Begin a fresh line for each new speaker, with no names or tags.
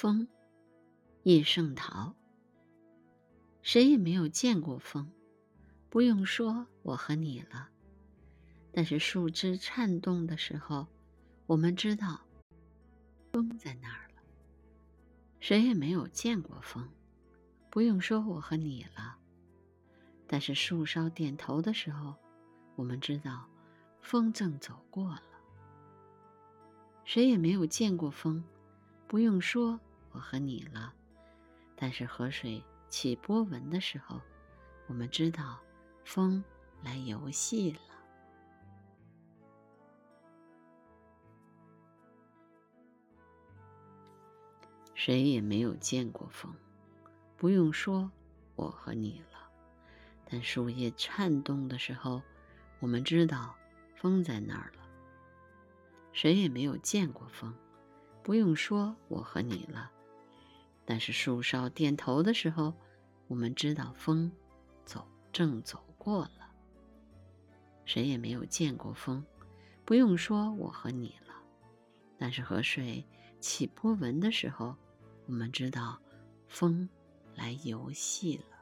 风，叶圣陶。谁也没有见过风，不用说我和你了。但是树枝颤动的时候，我们知道风在那儿了。谁也没有见过风，不用说我和你了。但是树梢点头的时候，我们知道风正走过了。谁也没有见过风。不用说，我和你了。但是河水起波纹的时候，我们知道风来游戏了。谁也没有见过风，不用说，我和你了。但树叶颤动的时候，我们知道风在那儿了。谁也没有见过风。不用说，我和你了。但是树梢点头的时候，我们知道风走正走过了。谁也没有见过风，不用说，我和你了。但是河水起波纹的时候，我们知道风来游戏了。